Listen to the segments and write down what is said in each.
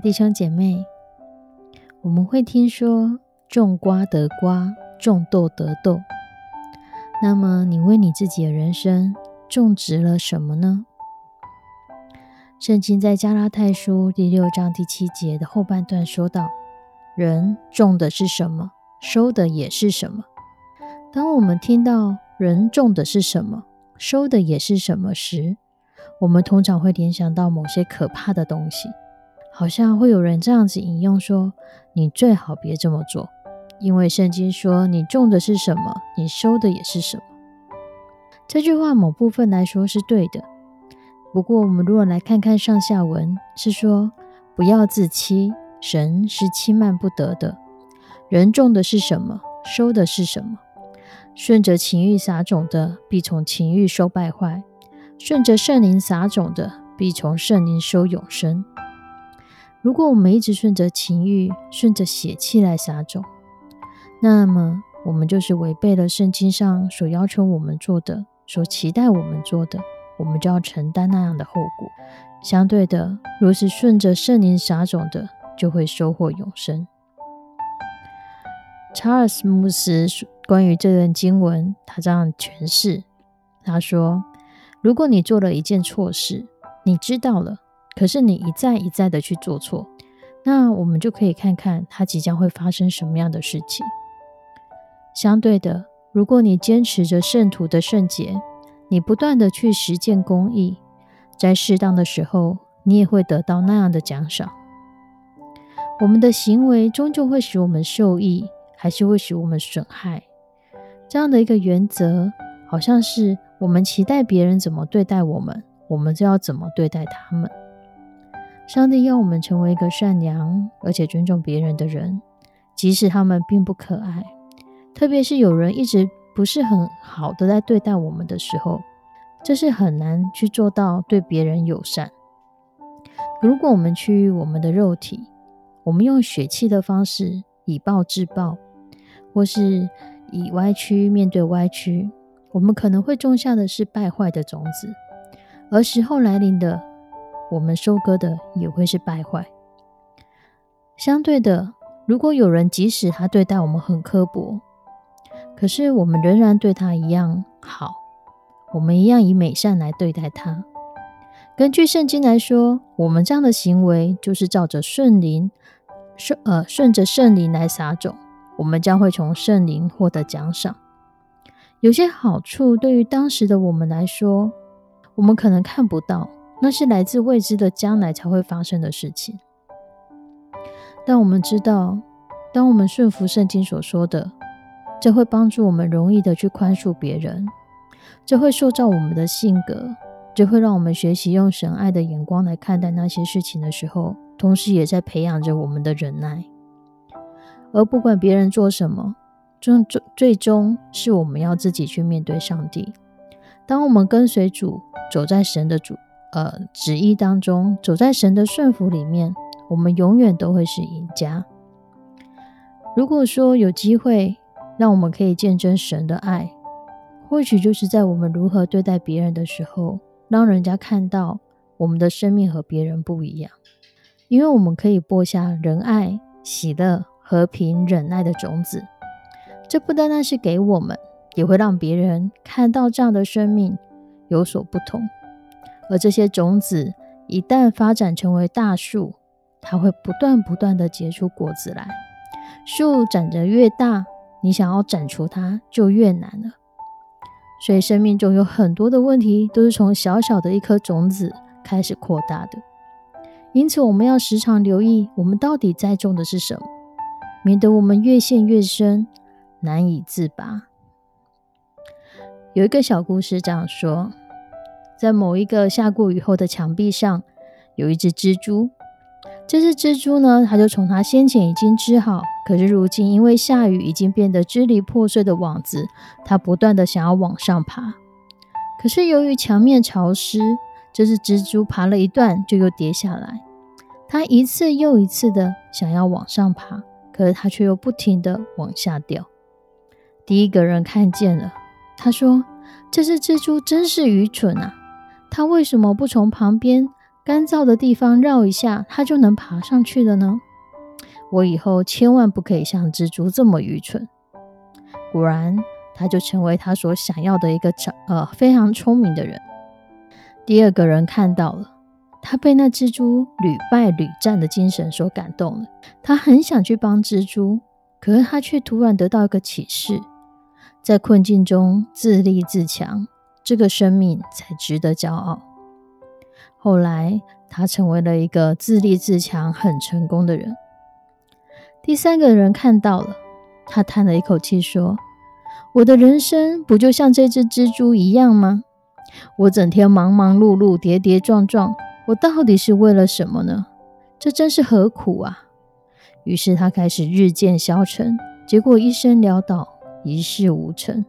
弟兄姐妹，我们会听说种瓜得瓜，种豆得豆。那么，你为你自己的人生种植了什么呢？圣经在加拉太书第六章第七节的后半段说道：“人种的是什么，收的也是什么。”当我们听到“人种的是什么，收的也是什么”时，我们通常会联想到某些可怕的东西。好像会有人这样子引用说：“你最好别这么做，因为圣经说你种的是什么，你收的也是什么。”这句话某部分来说是对的。不过，我们如果来看看上下文，是说不要自欺，神是欺瞒不得的。人种的是什么，收的是什么。顺着情欲撒种的，必从情欲收败坏；顺着圣灵撒种的，必从圣灵收永生。如果我们一直顺着情欲、顺着血气来撒种，那么我们就是违背了圣经上所要求我们做的、所期待我们做的，我们就要承担那样的后果。相对的，若是顺着圣灵撒种的，就会收获永生。查尔斯牧师关于这段经文，他这样诠释：他说，如果你做了一件错事，你知道了。可是你一再一再的去做错，那我们就可以看看它即将会发生什么样的事情。相对的，如果你坚持着圣徒的圣洁，你不断的去实践公义，在适当的时候，你也会得到那样的奖赏。我们的行为终究会使我们受益，还是会使我们损害？这样的一个原则，好像是我们期待别人怎么对待我们，我们就要怎么对待他们。上帝要我们成为一个善良而且尊重别人的人，即使他们并不可爱。特别是有人一直不是很好的在对待我们的时候，这是很难去做到对别人友善。如果我们趋于我们的肉体，我们用血气的方式以暴制暴，或是以歪曲面对歪曲，我们可能会种下的是败坏的种子，而时候来临的。我们收割的也会是败坏。相对的，如果有人即使他对待我们很刻薄，可是我们仍然对他一样好，我们一样以美善来对待他。根据圣经来说，我们这样的行为就是照着圣灵顺呃顺着圣灵来撒种，我们将会从圣灵获得奖赏。有些好处对于当时的我们来说，我们可能看不到。那是来自未知的将来才会发生的事情。但我们知道，当我们顺服圣经所说的，这会帮助我们容易的去宽恕别人，这会塑造我们的性格，这会让我们学习用神爱的眼光来看待那些事情的时候，同时也在培养着我们的忍耐。而不管别人做什么，最最最终是我们要自己去面对上帝。当我们跟随主，走在神的主。呃，旨意当中，走在神的顺服里面，我们永远都会是赢家。如果说有机会让我们可以见证神的爱，或许就是在我们如何对待别人的时候，让人家看到我们的生命和别人不一样，因为我们可以播下仁爱、喜乐、和平、忍耐的种子。这不单单是给我们，也会让别人看到这样的生命有所不同。而这些种子一旦发展成为大树，它会不断不断的结出果子来。树长得越大，你想要斩除它就越难了。所以，生命中有很多的问题都是从小小的一颗种子开始扩大的。因此，我们要时常留意，我们到底栽种的是什么，免得我们越陷越深，难以自拔。有一个小故事这样说：在某一个下过雨后的墙壁上，有一只蜘蛛。这只蜘蛛呢，它就从它先前已经织好，可是如今因为下雨已经变得支离破碎的网子，它不断的想要往上爬。可是由于墙面潮湿，这只蜘蛛爬了一段就又跌下来。它一次又一次的想要往上爬，可是它却又不停的往下掉。第一个人看见了，他说：“这只蜘蛛真是愚蠢啊！它为什么不从旁边？”干燥的地方绕一下，它就能爬上去了呢。我以后千万不可以像蜘蛛这么愚蠢。果然，他就成为他所想要的一个长呃非常聪明的人。第二个人看到了，他被那蜘蛛屡败屡战的精神所感动了。他很想去帮蜘蛛，可是他却突然得到一个启示：在困境中自立自强，这个生命才值得骄傲。后来，他成为了一个自立自强、很成功的人。第三个人看到了，他叹了一口气说：“我的人生不就像这只蜘蛛一样吗？我整天忙忙碌碌、跌跌撞撞，我到底是为了什么呢？这真是何苦啊！”于是他开始日渐消沉，结果一生潦倒，一事无成。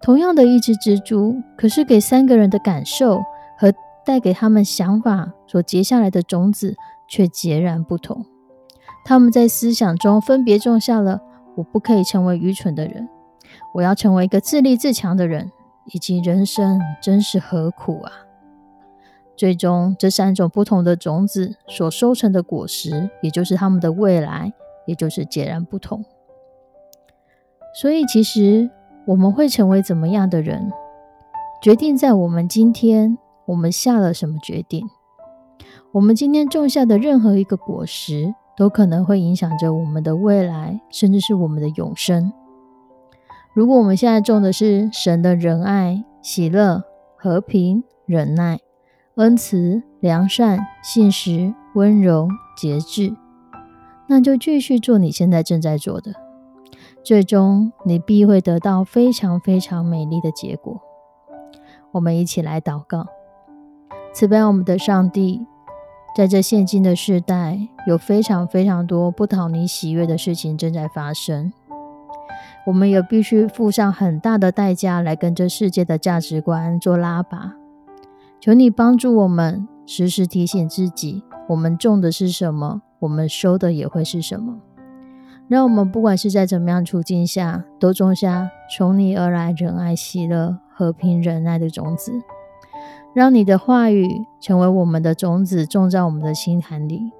同样的一只蜘蛛，可是给三个人的感受和。带给他们想法所结下来的种子却截然不同。他们在思想中分别种下了“我不可以成为愚蠢的人，我要成为一个自立自强的人”，以及“人生真是何苦啊”。最终，这三种不同的种子所收成的果实，也就是他们的未来，也就是截然不同。所以，其实我们会成为怎么样的人，决定在我们今天。我们下了什么决定？我们今天种下的任何一个果实，都可能会影响着我们的未来，甚至是我们的永生。如果我们现在种的是神的仁爱、喜乐、和平、忍耐、恩慈、良善、信实、温柔、节制，那就继续做你现在正在做的，最终你必会得到非常非常美丽的结果。我们一起来祷告。慈悲我们的上帝，在这现今的时代，有非常非常多不讨你喜悦的事情正在发生。我们也必须付上很大的代价来跟这世界的价值观做拉拔。求你帮助我们，时时提醒自己：我们种的是什么，我们收的也会是什么。让我们不管是在怎么样处境下，都种下从你而来仁爱、喜乐、和平、忍耐的种子。让你的话语成为我们的种子，种在我们的心坎里。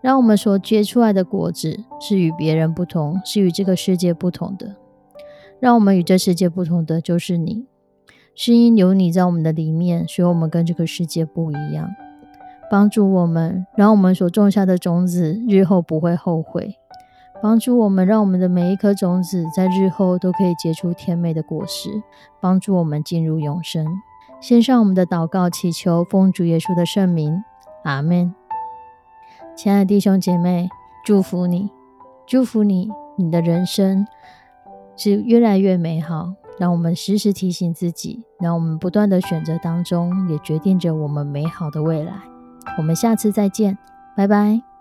让我们所结出来的果子是与别人不同，是与这个世界不同的。让我们与这世界不同的就是你，是因有你在我们的里面，所以我们跟这个世界不一样。帮助我们，让我们所种下的种子日后不会后悔。帮助我们，让我们的每一颗种子在日后都可以结出甜美的果实，帮助我们进入永生。献上我们的祷告，祈求奉主耶稣的圣名，阿门。亲爱的弟兄姐妹，祝福你，祝福你，你的人生是越来越美好。让我们时时提醒自己，让我们不断的选择当中，也决定着我们美好的未来。我们下次再见，拜拜。